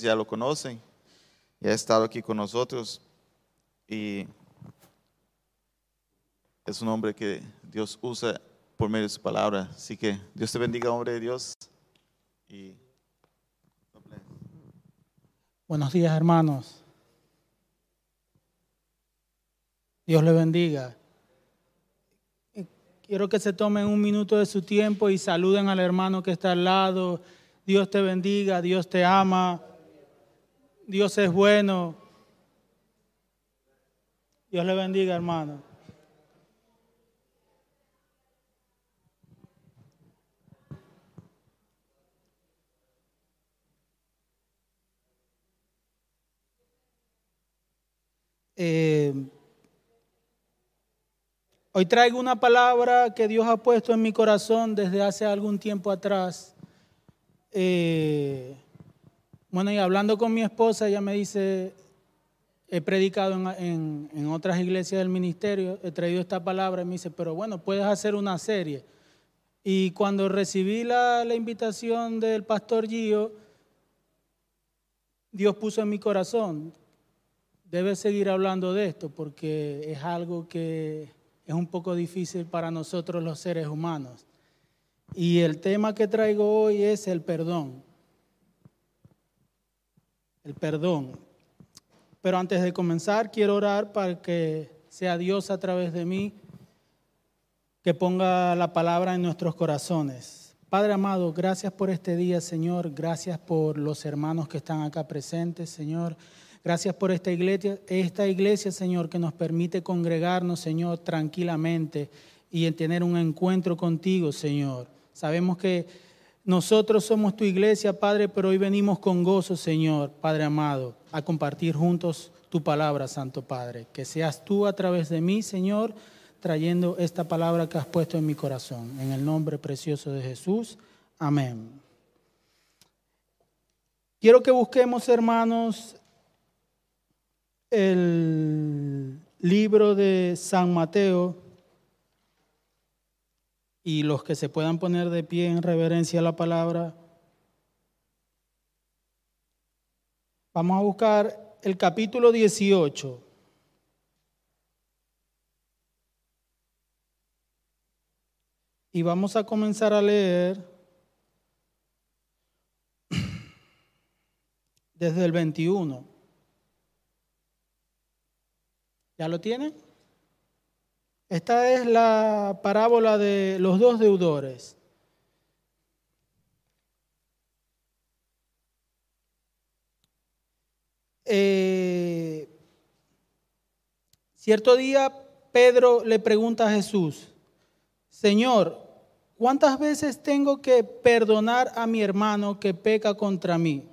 ya lo conocen, ya ha estado aquí con nosotros y es un hombre que Dios usa por medio de su palabra. Así que Dios te bendiga, hombre de Dios. Y... Buenos días, hermanos. Dios le bendiga. Quiero que se tomen un minuto de su tiempo y saluden al hermano que está al lado. Dios te bendiga, Dios te ama, Dios es bueno. Dios le bendiga, hermano. Eh, hoy traigo una palabra que Dios ha puesto en mi corazón desde hace algún tiempo atrás. Eh, bueno, y hablando con mi esposa, ella me dice, he predicado en, en, otras iglesias del ministerio, he traído esta palabra y me dice, pero bueno, puedes hacer una serie. Y cuando recibí la, la invitación del pastor Gio, Dios puso en mi corazón, debes seguir hablando de esto porque es algo que es un poco difícil para nosotros los seres humanos. Y el tema que traigo hoy es el perdón. El perdón. Pero antes de comenzar, quiero orar para que sea Dios a través de mí que ponga la palabra en nuestros corazones. Padre amado, gracias por este día, Señor. Gracias por los hermanos que están acá presentes, Señor. Gracias por esta iglesia, esta iglesia, Señor, que nos permite congregarnos, Señor, tranquilamente y en tener un encuentro contigo, Señor. Sabemos que nosotros somos tu iglesia, Padre, pero hoy venimos con gozo, Señor, Padre amado, a compartir juntos tu palabra, Santo Padre. Que seas tú a través de mí, Señor, trayendo esta palabra que has puesto en mi corazón. En el nombre precioso de Jesús. Amén. Quiero que busquemos, hermanos, el libro de San Mateo y los que se puedan poner de pie en reverencia a la palabra. Vamos a buscar el capítulo 18. Y vamos a comenzar a leer desde el 21. ¿Ya lo tienen? Esta es la parábola de los dos deudores. Eh, cierto día Pedro le pregunta a Jesús, Señor, ¿cuántas veces tengo que perdonar a mi hermano que peca contra mí?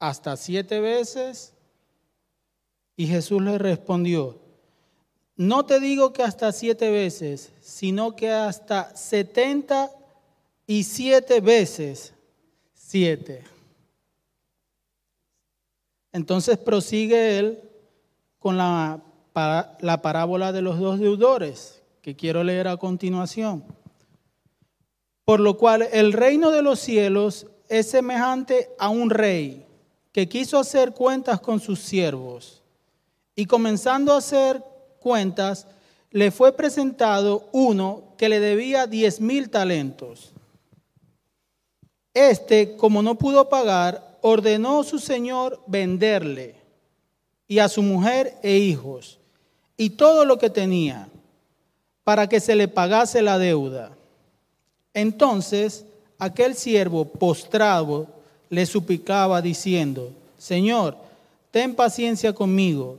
¿Hasta siete veces? Y Jesús le respondió, no te digo que hasta siete veces, sino que hasta setenta y siete veces siete. Entonces prosigue él con la, la parábola de los dos deudores, que quiero leer a continuación. Por lo cual el reino de los cielos es semejante a un rey que quiso hacer cuentas con sus siervos y comenzando a hacer cuentas, le fue presentado uno que le debía diez mil talentos. Este, como no pudo pagar, ordenó a su señor venderle y a su mujer e hijos y todo lo que tenía para que se le pagase la deuda. Entonces aquel siervo postrado le suplicaba diciendo, Señor, ten paciencia conmigo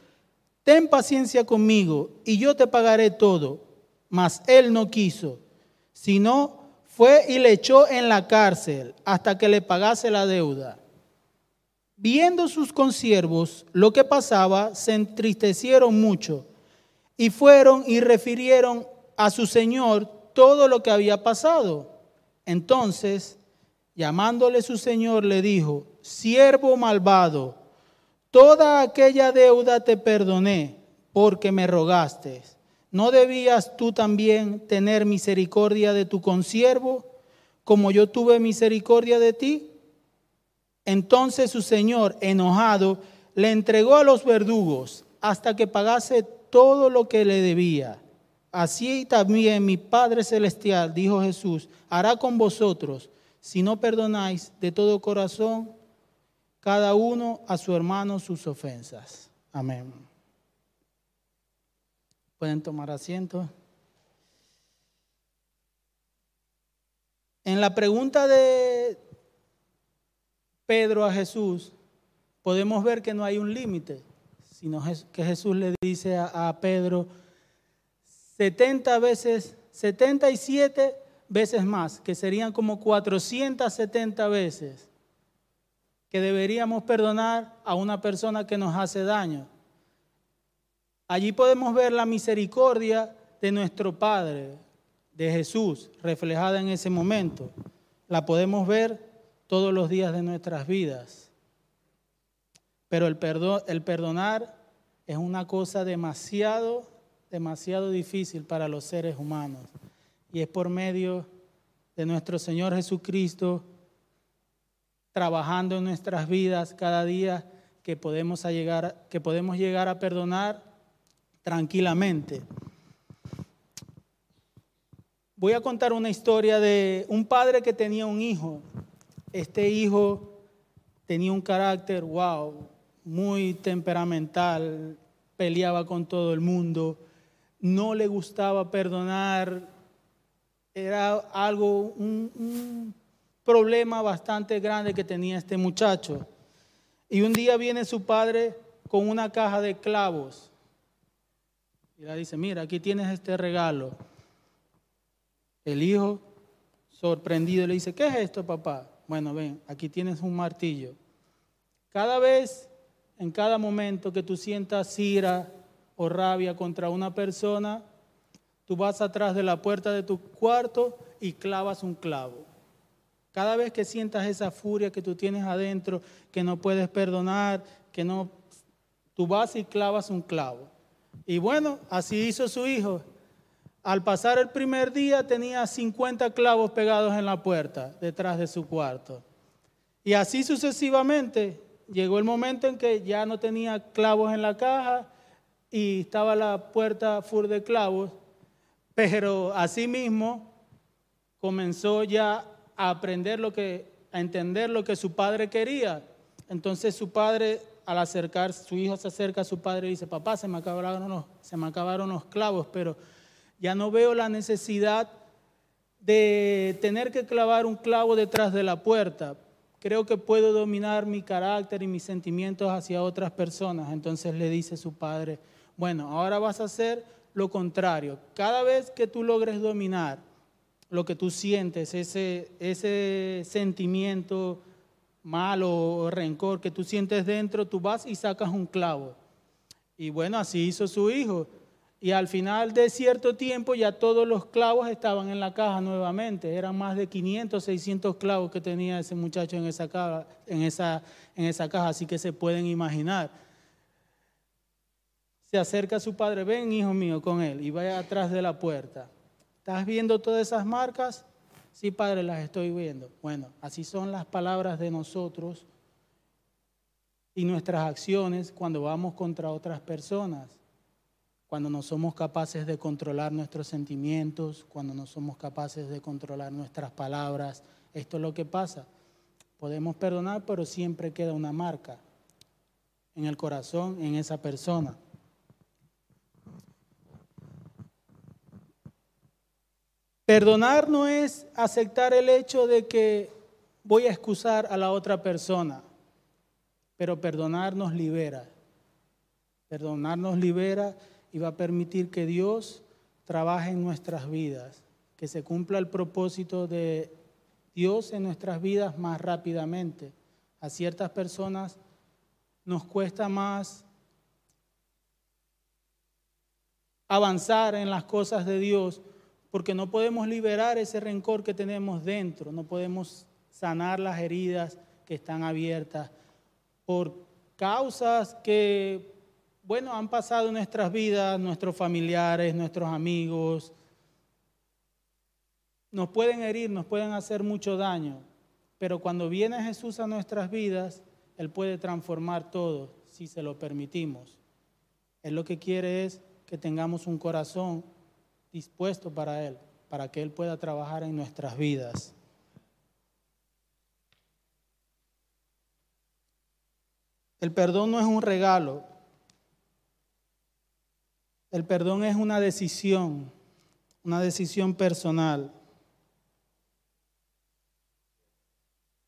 ten paciencia conmigo y yo te pagaré todo. Mas él no quiso, sino fue y le echó en la cárcel hasta que le pagase la deuda. Viendo sus consiervos lo que pasaba, se entristecieron mucho y fueron y refirieron a su señor todo lo que había pasado. Entonces, llamándole su señor, le dijo, siervo malvado, toda aquella deuda te perdoné porque me rogaste. ¿No debías tú también tener misericordia de tu consiervo como yo tuve misericordia de ti? Entonces su señor, enojado, le entregó a los verdugos hasta que pagase todo lo que le debía. Así también mi Padre Celestial, dijo Jesús, hará con vosotros si no perdonáis de todo corazón cada uno a su hermano sus ofensas. Amén. Pueden tomar asiento. En la pregunta de Pedro a Jesús, podemos ver que no hay un límite, sino que Jesús le dice a, Pedro 70 veces, 77 veces más, que serían como 470 veces que deberíamos perdonar a una persona que nos hace daño. Allí podemos ver la misericordia de nuestro Padre, de Jesús, reflejada en ese momento. La podemos ver todos los días de nuestras vidas. Pero el, el perdonar es una cosa demasiado, demasiado difícil para los seres humanos. Y es por medio de nuestro Señor Jesucristo trabajando en nuestras vidas cada día que podemos, llegar, que podemos llegar a perdonar tranquilamente. Voy a contar una historia de un padre que tenía un hijo. Este hijo tenía un carácter, wow, muy temperamental, peleaba con todo el mundo, no le gustaba perdonar, era algo, un problema bastante grande que tenía este muchacho. Y un día viene su padre con una caja de clavos. Y le dice, mira, aquí tienes este regalo. El hijo, sorprendido, le dice, ¿qué es esto, papá? Bueno, ven, aquí tienes un martillo. Cada vez, en cada momento que tú sientas ira o rabia contra una persona, tú vas atrás de la puerta de tu cuarto y clavas un clavo. Cada vez que sientas esa furia que tú tienes adentro, que no puedes perdonar, que no, tú vas y clavas un clavo. Y bueno, así hizo su hijo. Al pasar el primer día tenía 50 clavos pegados en la puerta detrás de su cuarto. Y así sucesivamente llegó el momento en que ya no tenía clavos en la caja y estaba la puerta full de clavos, pero así mismo comenzó ya a aprender lo que, a entender lo que su padre quería. Entonces su padre, al acercar, su hijo se acerca a su padre y dice, papá, se me acabaron los, se me acabaron los clavos, pero ya no veo la necesidad de tener que clavar un clavo detrás de la puerta. Creo que puedo dominar mi carácter y mis sentimientos hacia otras personas. Entonces le dice su padre, bueno, ahora vas a hacer lo contrario. Cada vez que tú logres dominar lo que tú sientes, ese, ese sentimiento malo o rencor que tú sientes dentro, tú vas y sacas un clavo. Y bueno, así hizo su hijo. Y al final de cierto tiempo ya todos los clavos estaban en la caja nuevamente. Eran más de 500, 600 clavos que tenía ese muchacho en esa caja, en esa, en esa caja así que se pueden imaginar. Se acerca a su padre, ven hijo mío con él y vaya atrás de la puerta. ¿Estás viendo todas esas marcas? Sí, Padre, las estoy viendo. Bueno, así son las palabras de nosotros y nuestras acciones cuando vamos contra otras personas, cuando no somos capaces de controlar nuestros sentimientos, cuando no somos capaces de controlar nuestras palabras. Esto es lo que pasa. Podemos perdonar, pero siempre queda una marca en el corazón, en esa persona. Perdonar no es aceptar el hecho de que voy a excusar a la otra persona, pero perdonar nos libera. Perdonar nos libera y va a permitir que Dios trabaje en nuestras vidas, que se cumpla el propósito de Dios en nuestras vidas más rápidamente. A ciertas personas nos cuesta más avanzar en las cosas de Dios porque no podemos liberar ese rencor que tenemos dentro, no podemos sanar las heridas que están abiertas por causas que, bueno, han pasado en nuestras vidas, nuestros familiares, nuestros amigos, nos pueden herir, nos pueden hacer mucho daño, pero cuando viene Jesús a nuestras vidas, Él puede transformar todo si se lo permitimos. Él lo que quiere es que tengamos un corazón dispuesto para Él, para que Él pueda trabajar en nuestras vidas. El perdón no es un regalo, el perdón es una decisión, una decisión personal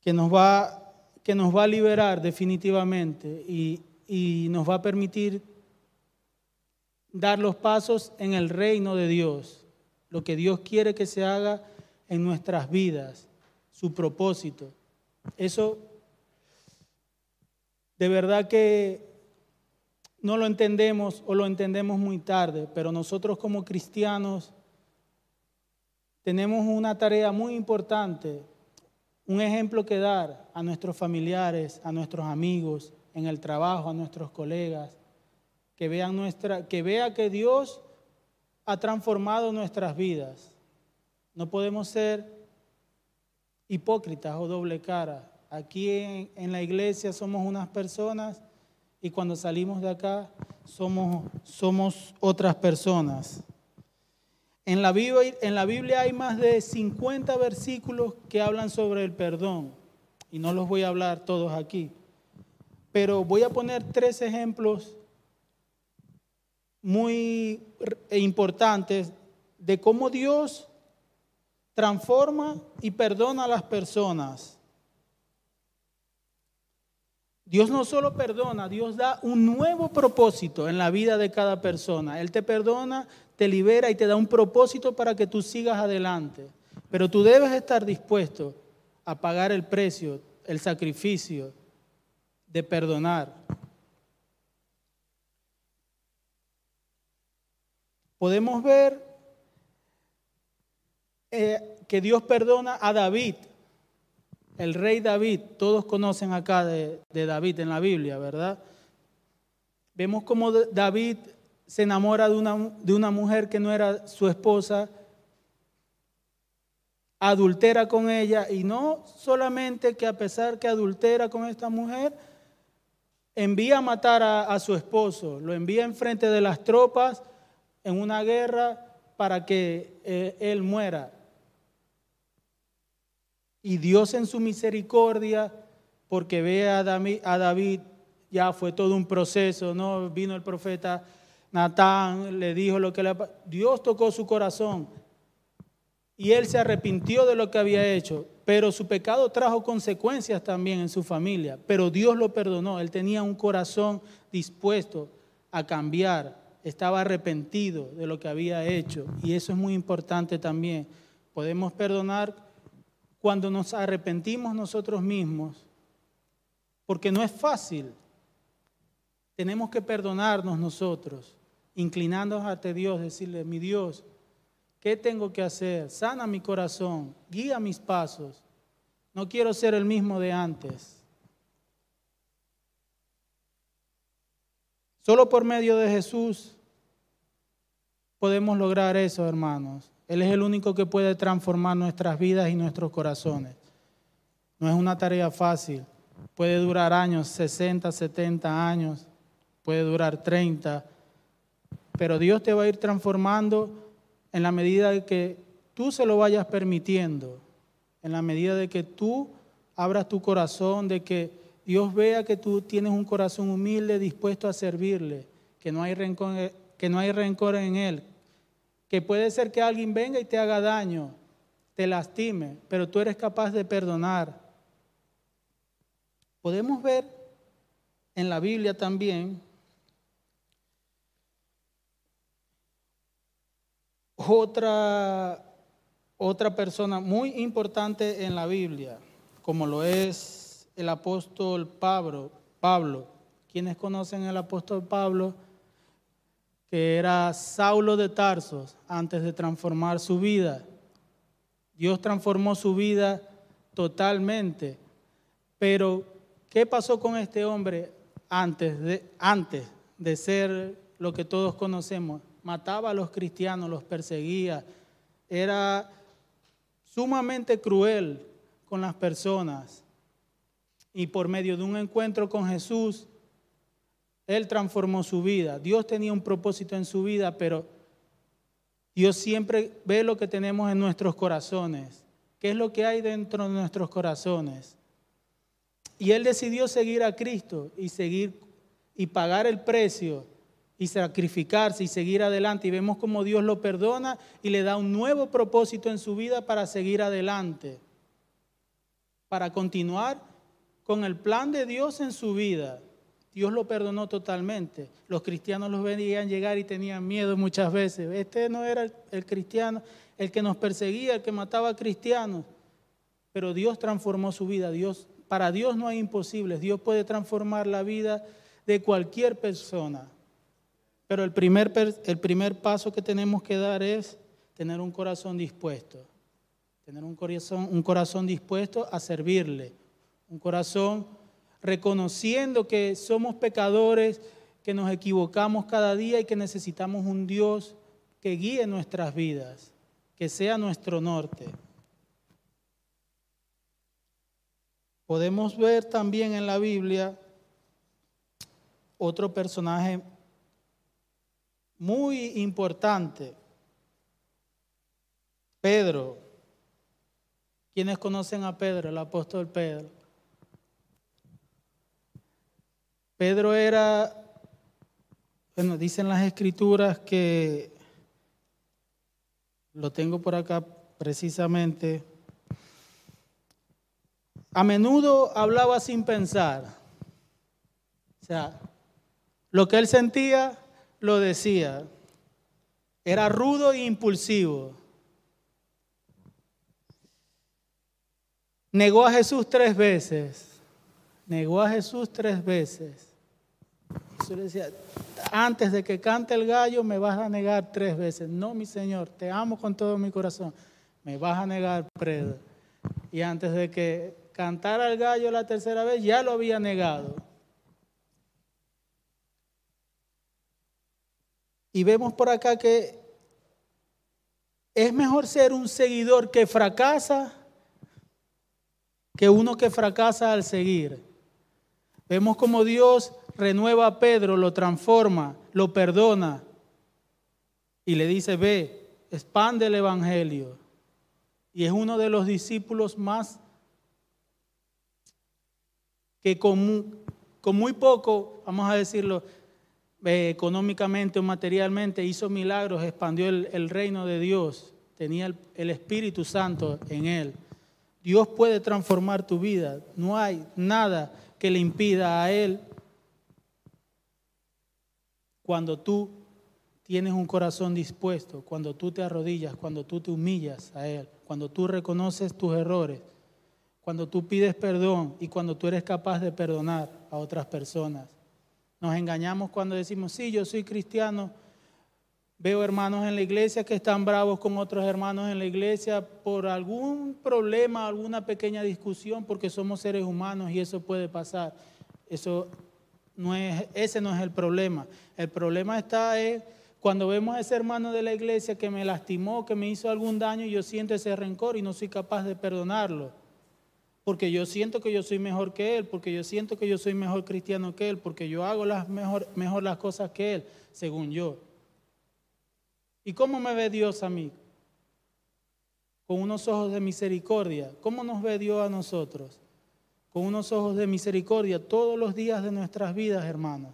que nos va, que nos va a liberar definitivamente y, y nos va a permitir dar los pasos en el reino de Dios, lo que Dios quiere que se haga en nuestras vidas, su propósito. Eso de verdad que no lo entendemos o lo entendemos muy tarde, pero nosotros como cristianos tenemos una tarea muy importante, un ejemplo que dar a nuestros familiares, a nuestros amigos, en el trabajo, a nuestros colegas, que vean nuestra, que vea que Dios ha transformado nuestras vidas. No podemos ser hipócritas o doble cara. Aquí en, la iglesia somos unas personas y cuando salimos de acá somos, somos otras personas. En la, en la Biblia hay más de 50 versículos que hablan sobre el perdón y no los voy a hablar todos aquí, pero voy a poner tres ejemplos muy importantes de cómo Dios transforma y perdona a las personas. Dios no solo perdona, Dios da un nuevo propósito en la vida de cada persona. Él te perdona, te libera y te da un propósito para que tú sigas adelante. Pero tú debes estar dispuesto a pagar el precio, el sacrificio de perdonar. Podemos ver eh, que Dios perdona a David, el rey David. Todos conocen acá de, David en la Biblia, ¿verdad? Vemos cómo David se enamora de una, de una mujer que no era su esposa, adultera con ella y no solamente que a pesar que adultera con esta mujer, envía a matar a, a su esposo, lo envía enfrente de las tropas en una guerra para que eh, él muera. Y Dios en su misericordia, porque ve a David, a David, ya fue todo un proceso, ¿no? Vino el profeta Natán, le dijo lo que le... Dios tocó su corazón y él se arrepintió de lo que había hecho, pero su pecado trajo consecuencias también en su familia, pero Dios lo perdonó, él tenía un corazón dispuesto a cambiar estaba arrepentido de lo que había hecho. Y eso es muy importante también. Podemos perdonar cuando nos arrepentimos nosotros mismos, porque no es fácil. Tenemos que perdonarnos nosotros, inclinándonos ante Dios, decirle, mi Dios, ¿qué tengo que hacer? Sana mi corazón, guía mis pasos. No quiero ser el mismo de antes. Solo por medio de Jesús podemos lograr eso, hermanos. Él es el único que puede transformar nuestras vidas y nuestros corazones. No es una tarea fácil. Puede durar años, 60, 70 años, puede durar 30, pero Dios te va a ir transformando en la medida de que tú se lo vayas permitiendo, en la medida de que tú abras tu corazón, de que Dios vea que tú tienes un corazón humilde, dispuesto a servirle, que no hay rencor, que no hay rencor en Él, que puede ser que alguien venga y te haga daño, te lastime, pero tú eres capaz de perdonar. Podemos ver en la Biblia también otra, otra persona muy importante en la Biblia, como lo es el apóstol Pablo, Pablo, Quienes conocen al apóstol Pablo, que era Saulo de Tarsos antes de transformar su vida. Dios transformó su vida totalmente. Pero, ¿qué pasó con este hombre antes de, antes de ser lo que todos conocemos? Mataba a los cristianos, los perseguía, era sumamente cruel con las personas. Y por medio de un encuentro con Jesús, Él transformó su vida. Dios tenía un propósito en su vida, pero Dios siempre ve lo que tenemos en nuestros corazones. ¿Qué es lo que hay dentro de nuestros corazones? Y Él decidió seguir a Cristo y seguir y pagar el precio y sacrificarse y seguir adelante. Y vemos como Dios lo perdona y le da un nuevo propósito en su vida para seguir adelante, para continuar con el plan de Dios en su vida. Dios lo perdonó totalmente. Los cristianos los veían llegar y tenían miedo muchas veces. Este no era el, cristiano, el que nos perseguía, el que mataba a cristianos. Pero Dios transformó su vida. Dios, para Dios no hay imposibles. Dios puede transformar la vida de cualquier persona. Pero el primer, el primer paso que tenemos que dar es tener un corazón dispuesto. Tener un corazón, un corazón dispuesto a servirle. Un corazón reconociendo que somos pecadores, que nos equivocamos cada día y que necesitamos un Dios que guíe nuestras vidas, que sea nuestro norte. Podemos ver también en la Biblia otro personaje muy importante. Pedro. ¿Quiénes conocen a Pedro, el apóstol Pedro? Pedro era, bueno, dicen las escrituras que, lo tengo por acá precisamente, a menudo hablaba sin pensar. O sea, lo que él sentía lo decía. Era rudo e impulsivo. Negó a Jesús tres veces. Negó a Jesús tres veces. Jesús le decía, antes de que cante el gallo me vas a negar tres veces. No, mi Señor, te amo con todo mi corazón. Me vas a negar, Pedro. Y antes de que cantara el gallo la tercera vez, ya lo había negado. Y vemos por acá que es mejor ser un seguidor que fracasa que uno que fracasa al seguir. Vemos como Dios renueva a Pedro, lo transforma, lo perdona y le dice, ve, expande el Evangelio. Y es uno de los discípulos más que con, muy poco, vamos a decirlo, eh, económicamente o materialmente, hizo milagros, expandió el, reino de Dios, tenía el Espíritu Santo en él. Dios puede transformar tu vida, no hay nada que le impida a Él cuando tú tienes un corazón dispuesto, cuando tú te arrodillas, cuando tú te humillas a Él, cuando tú reconoces tus errores, cuando tú pides perdón y cuando tú eres capaz de perdonar a otras personas. Nos engañamos cuando decimos, sí, yo soy cristiano. Veo hermanos en la iglesia que están bravos con otros hermanos en la iglesia por algún problema, alguna pequeña discusión, porque somos seres humanos y eso puede pasar. Eso no es, ese no es el problema. El problema está es cuando vemos a ese hermano de la iglesia que me lastimó, que me hizo algún daño, y yo siento ese rencor y no soy capaz de perdonarlo porque yo siento que yo soy mejor que Él, porque yo siento que yo soy mejor cristiano que Él, porque yo hago las mejor, mejor las cosas que Él, según yo. ¿Y cómo me ve Dios a mí? Con unos ojos de misericordia. ¿Cómo nos ve Dios a nosotros? Con unos ojos de misericordia todos los días de nuestras vidas, hermanos.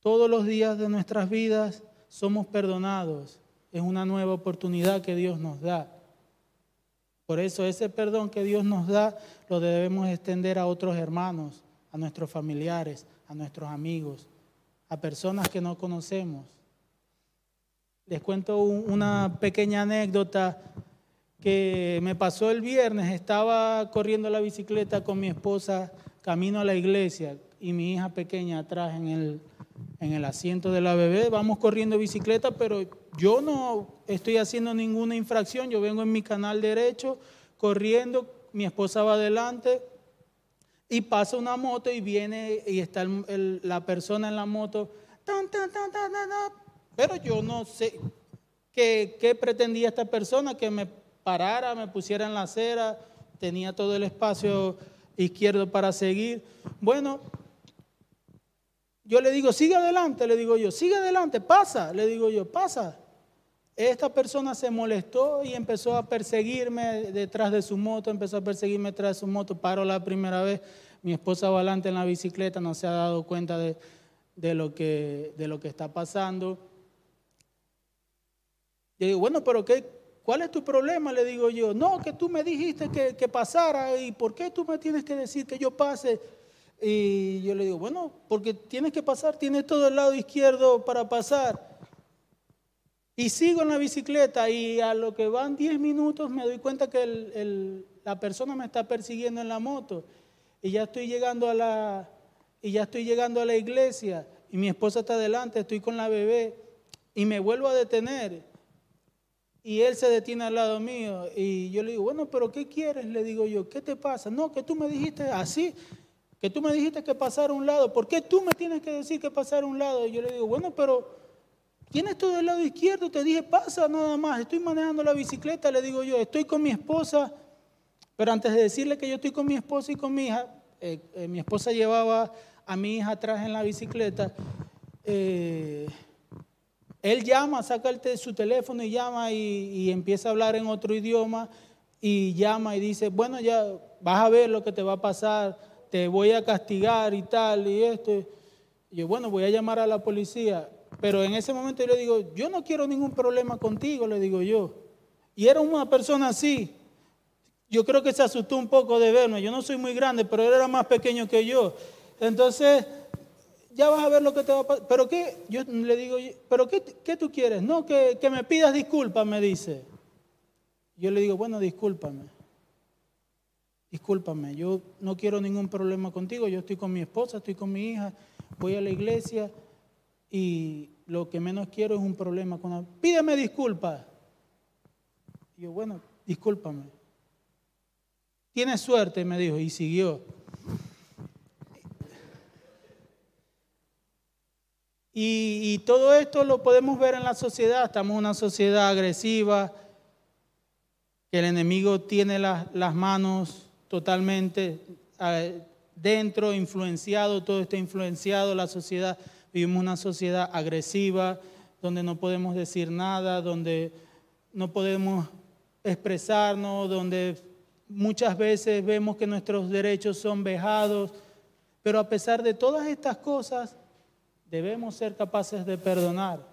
Todos los días de nuestras vidas somos perdonados. Es una nueva oportunidad que Dios nos da. Por eso ese perdón que Dios nos da lo debemos extender a otros hermanos, a nuestros familiares, a nuestros amigos, a personas que no conocemos. Les cuento una pequeña anécdota que me pasó el viernes. Estaba corriendo la bicicleta con mi esposa camino a la iglesia. y mi hija pequeña atrás en el, en el asiento de la bebé. Vamos corriendo bicicleta, pero yo no estoy haciendo ninguna infracción. Yo vengo en mi canal derecho, corriendo, mi esposa va adelante y pasa una moto y viene y está la persona en la moto. Pero yo no sé qué, pretendía esta persona, que me parara, me pusiera en la acera, tenía todo el espacio izquierdo para seguir. Bueno, yo le digo, sigue adelante, le digo yo, sigue adelante, pasa, le digo yo, pasa. Esta persona se molestó y empezó a perseguirme detrás de su moto, empezó a perseguirme detrás de su moto, paró la primera vez, mi esposa va adelante en la bicicleta, no se ha dado cuenta de lo que está pasando. Yo digo, bueno, pero ¿qué, ¿cuál es tu problema? Le digo yo, no, que tú me dijiste que, que pasara y ¿por qué tú me tienes que decir que yo pase? Y yo le digo, bueno, porque tienes que pasar, tienes todo el lado izquierdo para pasar. Y sigo en la bicicleta y a lo que van 10 minutos me doy cuenta que la persona me está persiguiendo en la moto. Y ya estoy llegando a la, y ya estoy llegando a la iglesia y mi esposa está delante, estoy con la bebé y me vuelvo a detener. Y él se detiene al lado mío y yo le digo, bueno, pero ¿qué quieres? Le digo yo, ¿qué te pasa? No, que tú me dijiste así que tú me dijiste que pasara a un lado, ¿por qué tú me tienes que decir que pasara a un lado? Y yo le digo, bueno, pero tienes todo el lado izquierdo, te dije, pasa nada más, estoy manejando la bicicleta, le digo yo, estoy con mi esposa, pero antes de decirle que yo estoy con mi esposa y con mi hija, eh, eh, mi esposa llevaba a mi hija atrás en la bicicleta, eh, él llama, saca el su teléfono y llama y, empieza a hablar en otro idioma y llama y dice, bueno, ya vas a ver lo que te va a pasar te voy a castigar y tal y esto. Yo, bueno, voy a llamar a la policía. Pero en ese momento yo le digo, yo no quiero ningún problema contigo, le digo yo. Y era una persona así. Yo creo que se asustó un poco de verme. Yo no soy muy grande, pero él era más pequeño que yo. Entonces, ya vas a ver lo que te va a pasar. ¿Pero qué? Yo le digo, ¿pero qué, qué tú quieres? No, que, que me pidas disculpas, me dice. Yo le digo, bueno, discúlpame discúlpame, yo no quiero ningún problema contigo, yo estoy con mi esposa, estoy con mi hija, voy a la iglesia y lo que menos quiero es un problema con él. Pídeme disculpas. Y yo, bueno, discúlpame. Tienes suerte, me dijo, y siguió. Y, todo esto lo podemos ver en la sociedad. Estamos en una sociedad agresiva, que el enemigo tiene las, las manos totalmente eh, dentro, influenciado, todo está influenciado, la sociedad, vivimos una sociedad agresiva, donde no podemos decir nada, donde no podemos expresarnos, donde muchas veces vemos que nuestros derechos son vejados, pero a pesar de todas estas cosas, debemos ser capaces de perdonar.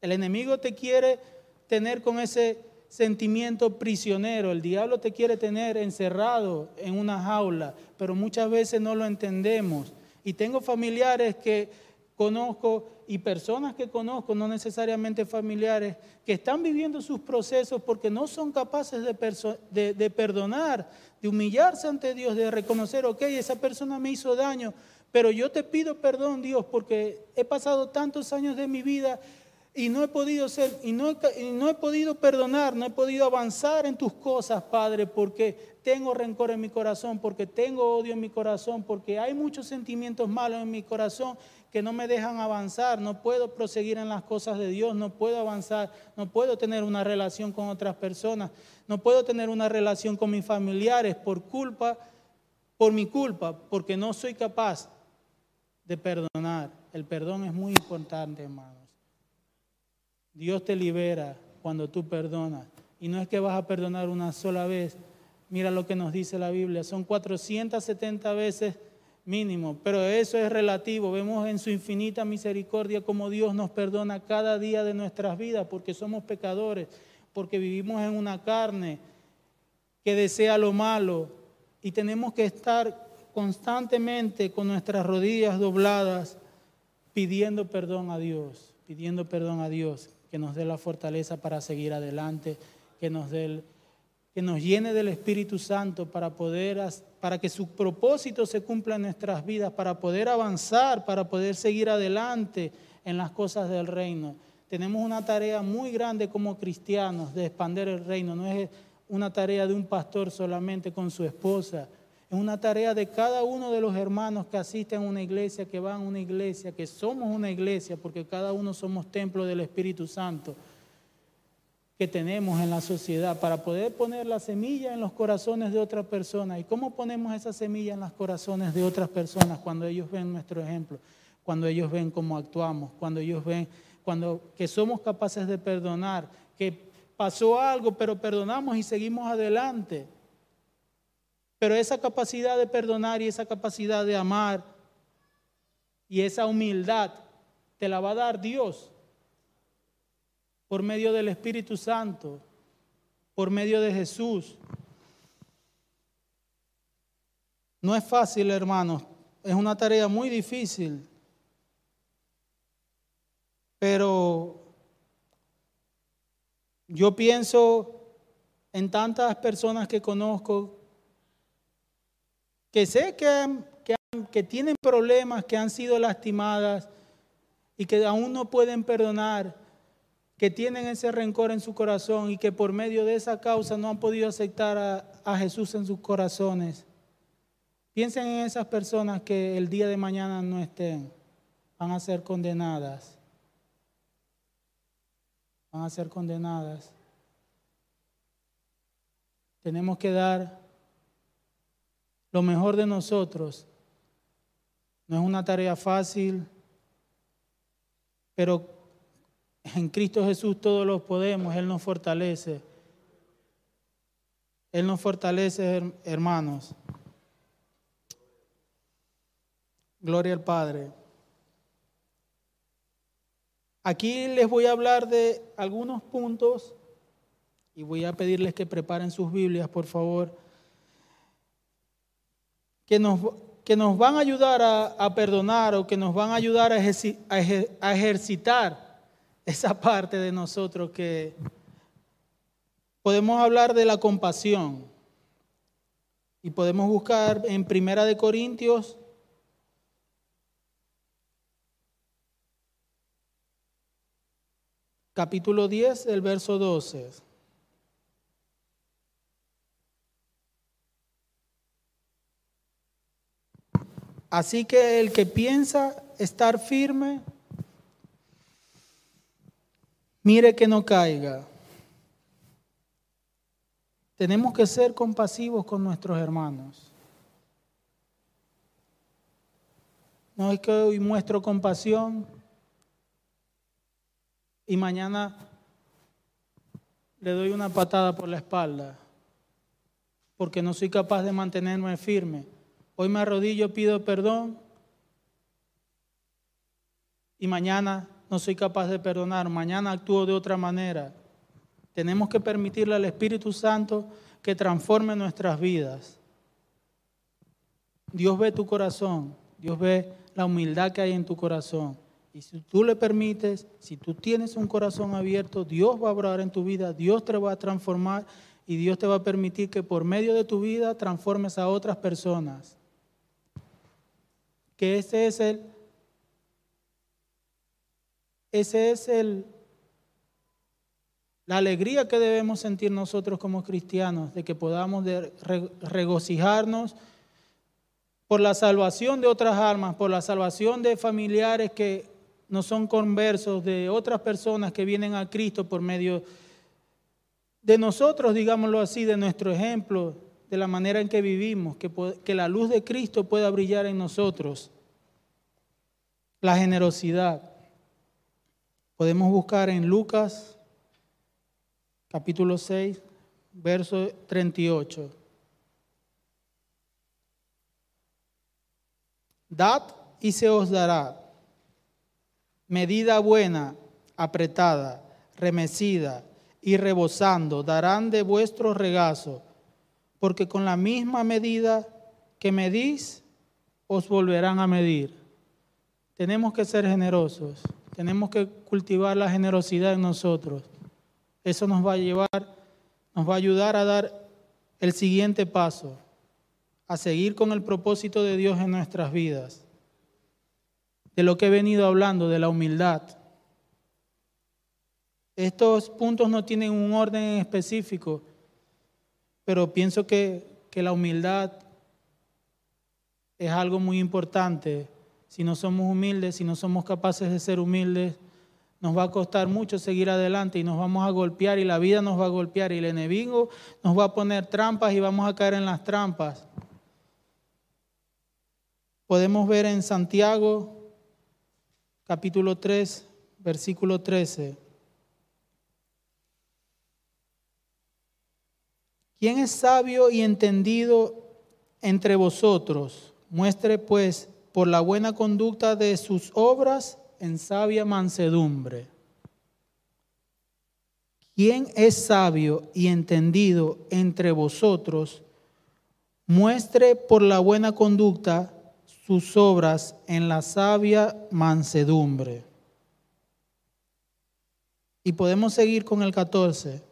El enemigo te quiere tener con ese sentimiento prisionero. El diablo te quiere tener encerrado en una jaula, pero muchas veces no lo entendemos. Y tengo familiares que conozco y personas que conozco, no necesariamente familiares, que están viviendo sus procesos porque no son capaces de, de, perdonar, de humillarse ante Dios, de reconocer, ok, esa persona me hizo daño, pero yo te pido perdón, Dios, porque he pasado tantos años de mi vida y no he podido ser, y no he, podido perdonar, no he podido avanzar en tus cosas, Padre, porque tengo rencor en mi corazón, porque tengo odio en mi corazón, porque hay muchos sentimientos malos en mi corazón que no me dejan avanzar, no puedo proseguir en las cosas de Dios, no puedo avanzar, no puedo tener una relación con otras personas, no puedo tener una relación con mis familiares por culpa, por mi culpa, porque no soy capaz de perdonar. El perdón es muy importante, hermano. Dios te libera cuando tú perdonas. Y no es que vas a perdonar una sola vez. Mira lo que nos dice la Biblia. Son 470 veces mínimo. Pero eso es relativo. Vemos en su infinita misericordia como Dios nos perdona cada día de nuestras vidas porque somos pecadores, porque vivimos en una carne que desea lo malo y tenemos que estar constantemente con nuestras rodillas dobladas pidiendo perdón a Dios, pidiendo perdón a Dios que nos dé la fortaleza para seguir adelante, que nos dé, que nos llene del Espíritu Santo para poder para que su propósito se cumpla en nuestras vidas, para poder avanzar, para poder seguir adelante en las cosas del reino. Tenemos una tarea muy grande como cristianos de expandir el reino, no es una tarea de un pastor solamente con su esposa, es una tarea de cada uno de los hermanos que asisten a una iglesia, que van a una iglesia, que somos una iglesia, porque cada uno somos templo del Espíritu Santo que tenemos en la sociedad para poder poner la semilla en los corazones de otras personas. ¿Y cómo ponemos esa semilla en los corazones de otras personas cuando ellos ven nuestro ejemplo, cuando ellos ven cómo actuamos, cuando ellos ven cuando que somos capaces de perdonar, que pasó algo, pero perdonamos y seguimos adelante? Pero esa capacidad de perdonar y esa capacidad de amar y esa humildad te la va a dar Dios por medio del Espíritu Santo, por medio de Jesús. No es fácil, hermanos, es una tarea muy difícil, pero yo pienso en tantas personas que conozco que sé que, que, tienen problemas, que han sido lastimadas y que aún no pueden perdonar, que tienen ese rencor en su corazón y que por medio de esa causa no han podido aceptar a, a Jesús en sus corazones. Piensen en esas personas que el día de mañana no estén, van a ser condenadas. Van a ser condenadas. Tenemos que dar lo mejor de nosotros. No es una tarea fácil, pero en Cristo Jesús todos lo podemos, Él nos fortalece. Él nos fortalece, hermanos. Gloria al Padre. Aquí les voy a hablar de algunos puntos y voy a pedirles que preparen sus Biblias, por favor que nos, que nos van a ayudar a, perdonar o que nos van a ayudar a, a ejercitar esa parte de nosotros que podemos hablar de la compasión y podemos buscar en Primera de Corintios capítulo 10, el verso 12. Así que el que piensa estar firme, mire que no caiga. Tenemos que ser compasivos con nuestros hermanos. No es que hoy muestro compasión y mañana le doy una patada por la espalda porque no soy capaz de mantenerme firme. Hoy me arrodillo, pido perdón y mañana no soy capaz de perdonar, mañana actúo de otra manera. Tenemos que permitirle al Espíritu Santo que transforme nuestras vidas. Dios ve tu corazón, Dios ve la humildad que hay en tu corazón. Y si tú le permites, si tú tienes un corazón abierto, Dios va a obrar en tu vida, Dios te va a transformar y Dios te va a permitir que por medio de tu vida transformes a otras personas que ese es el, ese es el, la alegría que debemos sentir nosotros como cristianos, de que podamos regocijarnos por la salvación de otras almas, por la salvación de familiares que no son conversos, de otras personas que vienen a Cristo por medio de nosotros, digámoslo así, de nuestro ejemplo, de la manera en que vivimos, que, que la luz de Cristo pueda brillar en nosotros. La generosidad. Podemos buscar en Lucas capítulo 6, verso 38. Dad y se os dará. Medida buena, apretada, remecida y rebosando, darán de vuestro regazo porque con la misma medida que medís, os volverán a medir. Tenemos que ser generosos, tenemos que cultivar la generosidad en nosotros. Eso nos va a llevar, nos va a ayudar a dar el siguiente paso, a seguir con el propósito de Dios en nuestras vidas, de lo que he venido hablando, de la humildad. Estos puntos no tienen un orden específico, pero pienso que, que la humildad es algo muy importante. Si no somos humildes, si no somos capaces de ser humildes, nos va a costar mucho seguir adelante y nos vamos a golpear y la vida nos va a golpear y el enemigo nos va a poner trampas y vamos a caer en las trampas. Podemos ver en Santiago capítulo 3, versículo 13. ¿Quién es sabio y entendido entre vosotros? Muestre pues por la buena conducta de sus obras en sabia mansedumbre. ¿Quién es sabio y entendido entre vosotros? Muestre por la buena conducta sus obras en la sabia mansedumbre. Y podemos seguir con el 14.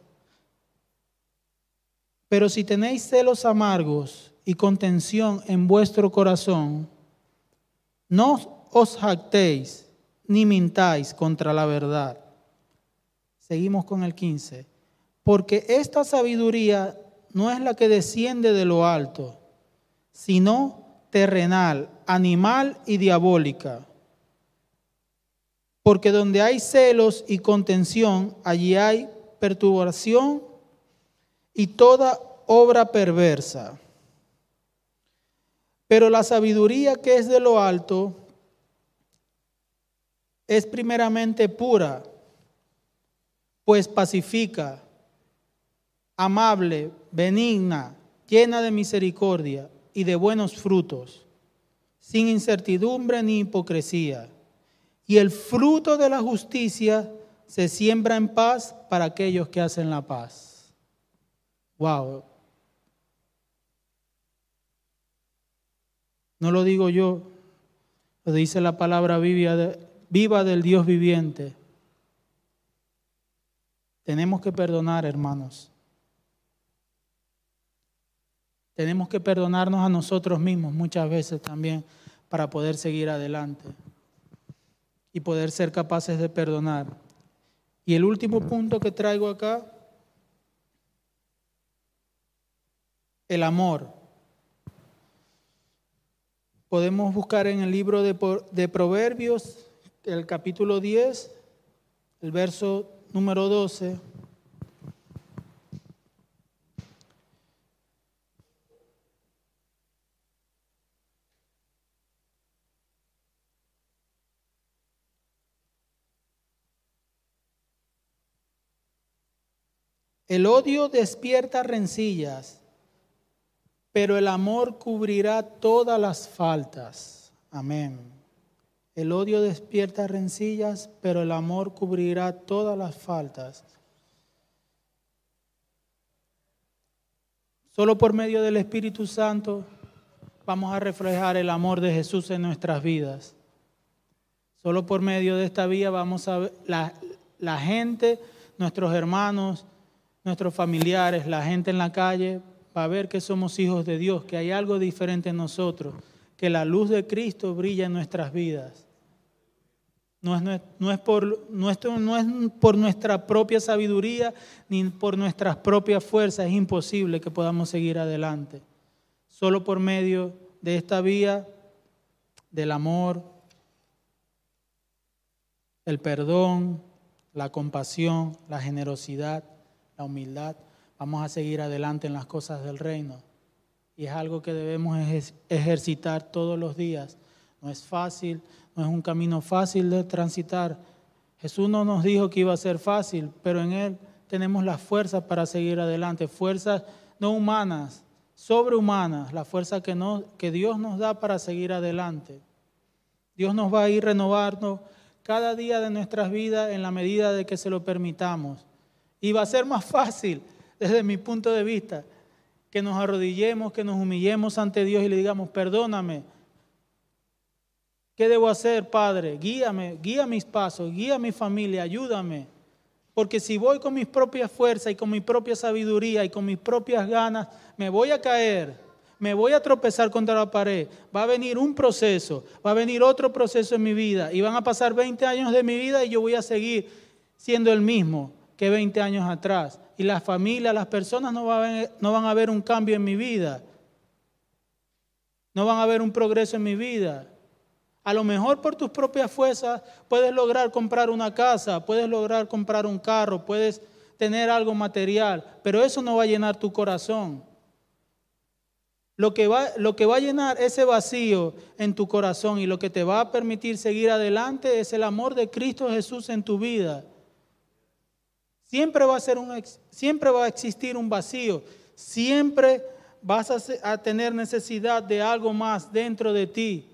Pero si tenéis celos amargos y contención en vuestro corazón, no os jactéis ni mintáis contra la verdad. Seguimos con el 15. Porque esta sabiduría no es la que desciende de lo alto, sino terrenal, animal y diabólica. Porque donde hay celos y contención, allí hay perturbación y toda obra perversa. Pero la sabiduría que es de lo alto es primeramente pura, pues pacifica, amable, benigna, llena de misericordia y de buenos frutos, sin incertidumbre ni hipocresía. Y el fruto de la justicia se siembra en paz para aquellos que hacen la paz. Wow. No lo digo yo, lo dice la palabra viva del Dios viviente. Tenemos que perdonar, hermanos. Tenemos que perdonarnos a nosotros mismos muchas veces también para poder seguir adelante y poder ser capaces de perdonar. Y el último punto que traigo acá, el amor. Podemos buscar en el libro de, de Proverbios el capítulo 10, el verso número 12. El odio despierta rencillas, pero el amor cubrirá todas las faltas. Amén. El odio despierta rencillas, pero el amor cubrirá todas las faltas. Solo por medio del Espíritu Santo vamos a reflejar el amor de Jesús en nuestras vidas. Solo por medio de esta vía vamos a ver la, la gente, nuestros hermanos, nuestros familiares, la gente en la calle, va a ver que somos hijos de Dios, que hay algo diferente en nosotros, que la luz de Cristo brilla en nuestras vidas. No es, no, es por, no es por nuestra propia sabiduría ni por nuestras propias fuerzas, es imposible que podamos seguir adelante. Solo por medio de esta vía del amor, el perdón, la compasión, la generosidad, la humildad, vamos a seguir adelante en las cosas del reino. Y es algo que debemos ejercitar todos los días. No es fácil, no es un camino fácil de transitar. Jesús no nos dijo que iba a ser fácil, pero en Él tenemos las fuerzas para seguir adelante, fuerzas no humanas, sobrehumanas, la fuerza que, Dios nos da para seguir adelante. Dios nos va a ir renovando cada día de nuestras vidas en la medida de que se lo permitamos. Y va a ser más fácil, desde mi punto de vista, que nos arrodillemos, que nos humillemos ante Dios y le digamos, perdóname, ¿Qué debo hacer, Padre? Guíame, guía mis pasos, guía mi familia, ayúdame. Porque si voy con mis propias fuerzas y con mi propia sabiduría y con mis propias ganas, me voy a caer, me voy a tropezar contra la pared. Va a venir un proceso, va a venir otro proceso en mi vida y van a pasar 20 años de mi vida y yo voy a seguir siendo el mismo que 20 años atrás. Y la familia, las personas no van a ver, un cambio en mi vida. No van a ver un progreso en mi vida. A lo mejor por tus propias fuerzas puedes lograr comprar una casa, puedes lograr comprar un carro, puedes tener algo material, pero eso no va a llenar tu corazón. Lo que va a llenar ese vacío en tu corazón y lo que te va a permitir seguir adelante es el amor de Cristo Jesús en tu vida. Siempre va a, ser un, siempre va a existir un vacío, siempre vas a, tener necesidad de algo más dentro de ti.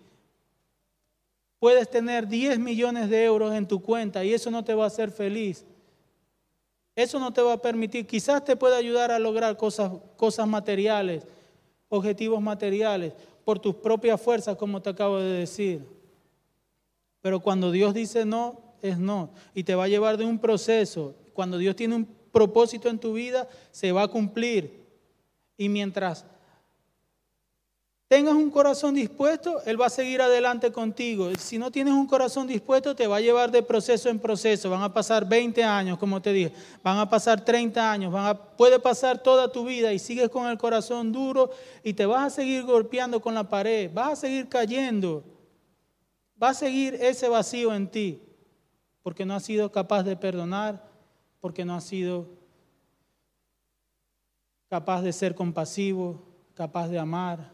Puedes tener 10 millones de euros en tu cuenta y eso no te va a hacer feliz. Eso no te va a permitir, quizás te pueda ayudar a lograr cosas, cosas materiales, objetivos materiales, por tus propias fuerzas, como te acabo de decir. Pero cuando Dios dice no, es no. Y te va a llevar de un proceso. Cuando Dios tiene un propósito en tu vida, se va a cumplir. Y mientras tengas un corazón dispuesto, Él va a seguir adelante contigo. Si no tienes un corazón dispuesto, te va a llevar de proceso en proceso. Van a pasar 20 años, como te dije, van a pasar 30 años, puede pasar toda tu vida y sigues con el corazón duro y te vas a seguir golpeando con la pared, vas a seguir cayendo, va a seguir ese vacío en ti, porque no has sido capaz de perdonar, porque no has sido capaz de ser compasivo, capaz de amar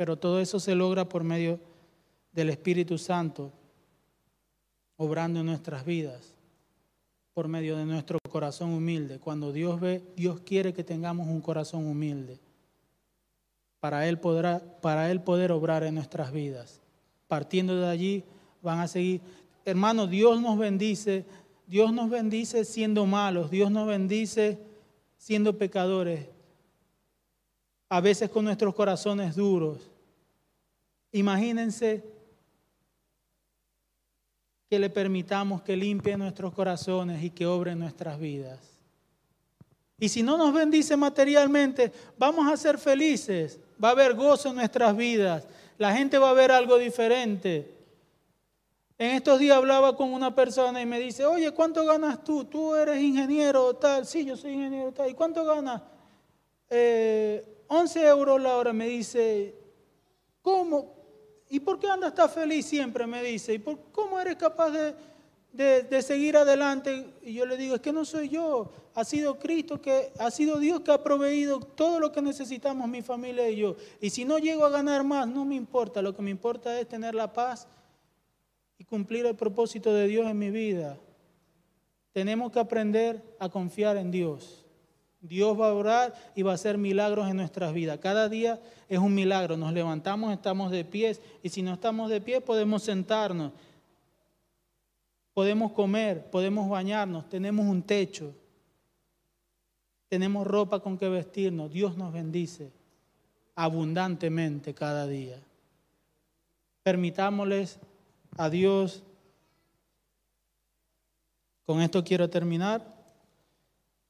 pero todo eso se logra por medio del Espíritu Santo, obrando en nuestras vidas, por medio de nuestro corazón humilde. Cuando Dios ve, Dios quiere que tengamos un corazón humilde. Para Él, para él poder obrar en nuestras vidas. Partiendo de allí, van a seguir. Hermano, Dios nos bendice. Dios nos bendice siendo malos. Dios nos bendice siendo pecadores a veces con nuestros corazones duros. Imagínense que le permitamos que limpie nuestros corazones y que obre nuestras vidas. Y si no nos bendice materialmente, vamos a ser felices, va a haber gozo en nuestras vidas, la gente va a ver algo diferente. En estos días hablaba con una persona y me dice, oye, ¿cuánto ganas tú? Tú eres ingeniero tal. Sí, yo soy ingeniero tal. ¿Y cuánto ganas? Eh, 11 euros la hora, me dice, ¿cómo? ¿Y por qué andas tan feliz siempre? Me dice, ¿y por, cómo eres capaz de, de, seguir adelante? Y yo le digo, es que no soy yo, ha sido Cristo, que ha sido Dios que ha proveído todo lo que necesitamos mi familia y yo. Y si no llego a ganar más, no me importa, lo que me importa es tener la paz y cumplir el propósito de Dios en mi vida. Tenemos que aprender a confiar en Dios. Dios va a orar y va a hacer milagros en nuestras vidas. Cada día es un milagro. Nos levantamos, estamos de pies y si no estamos de pie podemos sentarnos. Podemos comer, podemos bañarnos, tenemos un techo. Tenemos ropa con que vestirnos. Dios nos bendice abundantemente cada día. Permitámosles a Dios. Con esto quiero terminar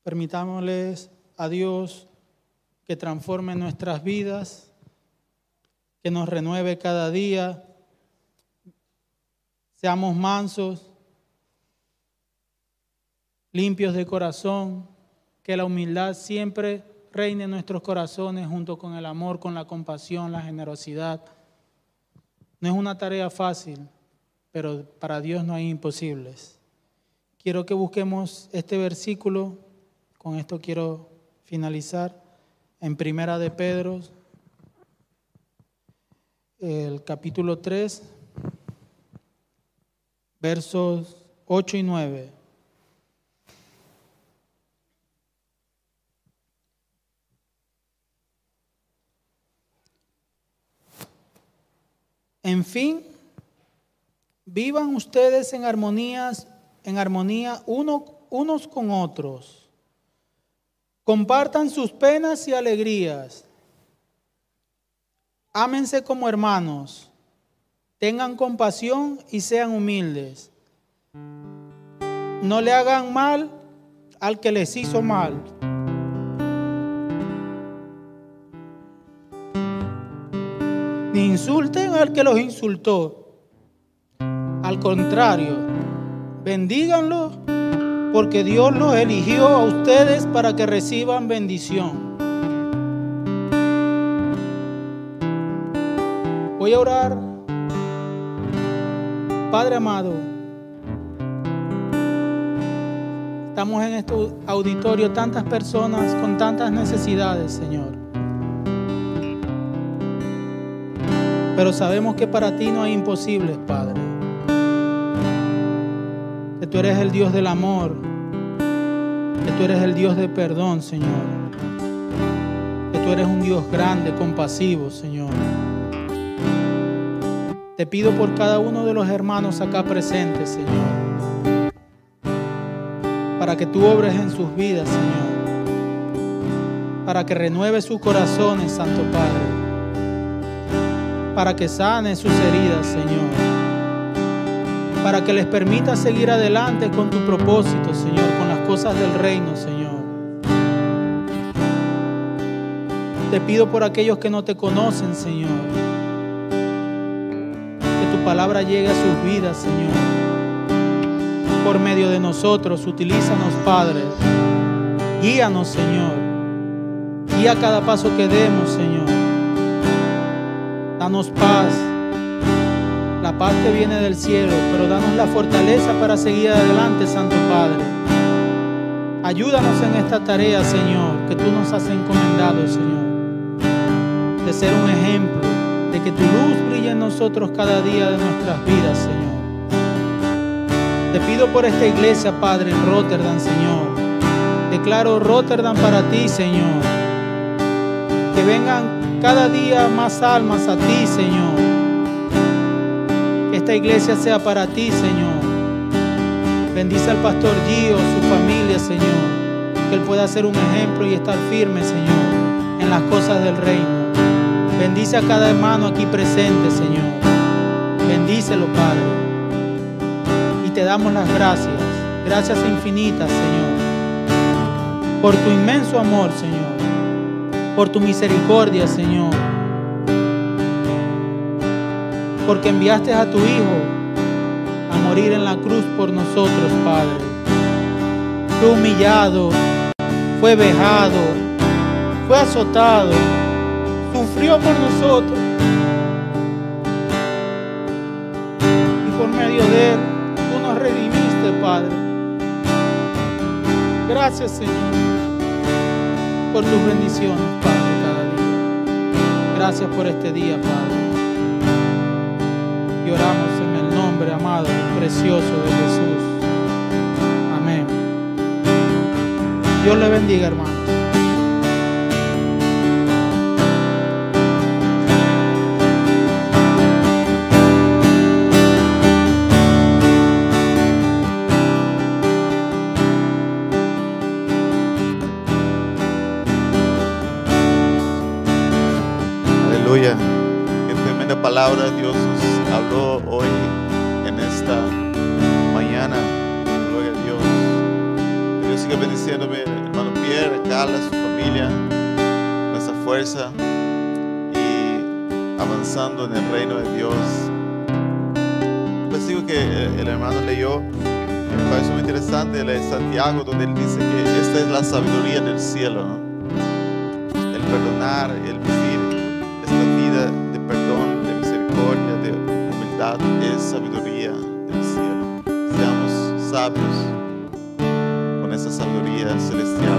Permitámosles a Dios que transforme nuestras vidas, que nos renueve cada día. Seamos mansos, limpios de corazón, que la humildad siempre reine en nuestros corazones junto con el amor, con la compasión, la generosidad. No es una tarea fácil, pero para Dios no hay imposibles. Quiero que busquemos este versículo con esto quiero finalizar. En Primera de Pedro, el capítulo 3, versos 8 y 9. En fin, vivan ustedes en armonías, en armonía uno, unos con otros Compartan sus penas y alegrías. Ámense como hermanos. Tengan compasión y sean humildes. no le hagan mal al que les hizo mal. Ni insulten al que los insultó. Al contrario, bendíganlo porque Dios los eligió a ustedes para que reciban bendición. Voy a orar. Padre amado, estamos en este auditorio tantas personas con tantas necesidades, Señor. Pero sabemos que para ti no hay imposibles, Padre. Tú eres el Dios del amor. Que tú eres el Dios de perdón, Señor. Que tú eres un Dios grande, compasivo, Señor. Te pido por cada uno de los hermanos acá presentes, Señor. Para que tú obres en sus vidas, Señor. Para que renueve sus corazones, Santo Padre. Para que sane sus heridas, Señor. Para que les permita seguir adelante con tu propósito, Señor, con las cosas del reino, Señor. Te pido por aquellos que no te conocen, Señor palabra llegue a sus vidas, Señor. Por medio de nosotros, utilízanos, Padre. Guíanos, Señor. Guía cada paso que demos, Señor. Danos paz. La paz que viene del cielo, pero danos la fortaleza para seguir adelante, Santo Padre. Ayúdanos en esta tarea, Señor, que tú nos has encomendado, Señor. De ser un ejemplo de que tu luz brille en nosotros cada día de nuestras vidas, Señor. Te pido por esta iglesia, Padre, en Rotterdam, Señor. Declaro Rotterdam para ti, Señor. Que vengan cada día más almas a ti, Señor. Iglesia sea para ti, Señor. Bendice al pastor Gio, su familia, Señor. Que él pueda ser un ejemplo y estar firme, Señor, en las cosas del reino. Bendice a cada hermano aquí presente, Señor. Bendícelo, Padre. Y te damos las gracias. Gracias infinitas, Señor. Por tu inmenso amor, Señor. Por tu misericordia, Señor. Porque enviaste a tu Hijo a morir en la cruz por nosotros, Padre. Fue humillado, fue vejado, fue azotado sufrió por nosotros. Y por medio de Él, tú nos redimiste, Padre. Gracias, Señor, por tus bendiciones, Padre, cada día. Gracias por este día, Padre. Y oramos en el nombre amado y precioso de Jesús. Amén. Dios le bendiga, hermano. palabra Dios hoy en esta mañana. Gloria a Dios. Dios siga bendiciéndome, hermano Pierre, Carla, su familia, nuestra fuerza y avanzando en el reino de Dios. Pues digo que el hermano leyó, me parece muy interesante, la de Santiago, donde él dice que esta es la sabiduría del cielo, el perdonar, el sabiduría del cielo. Seamos sabios con esa sabiduría celestial.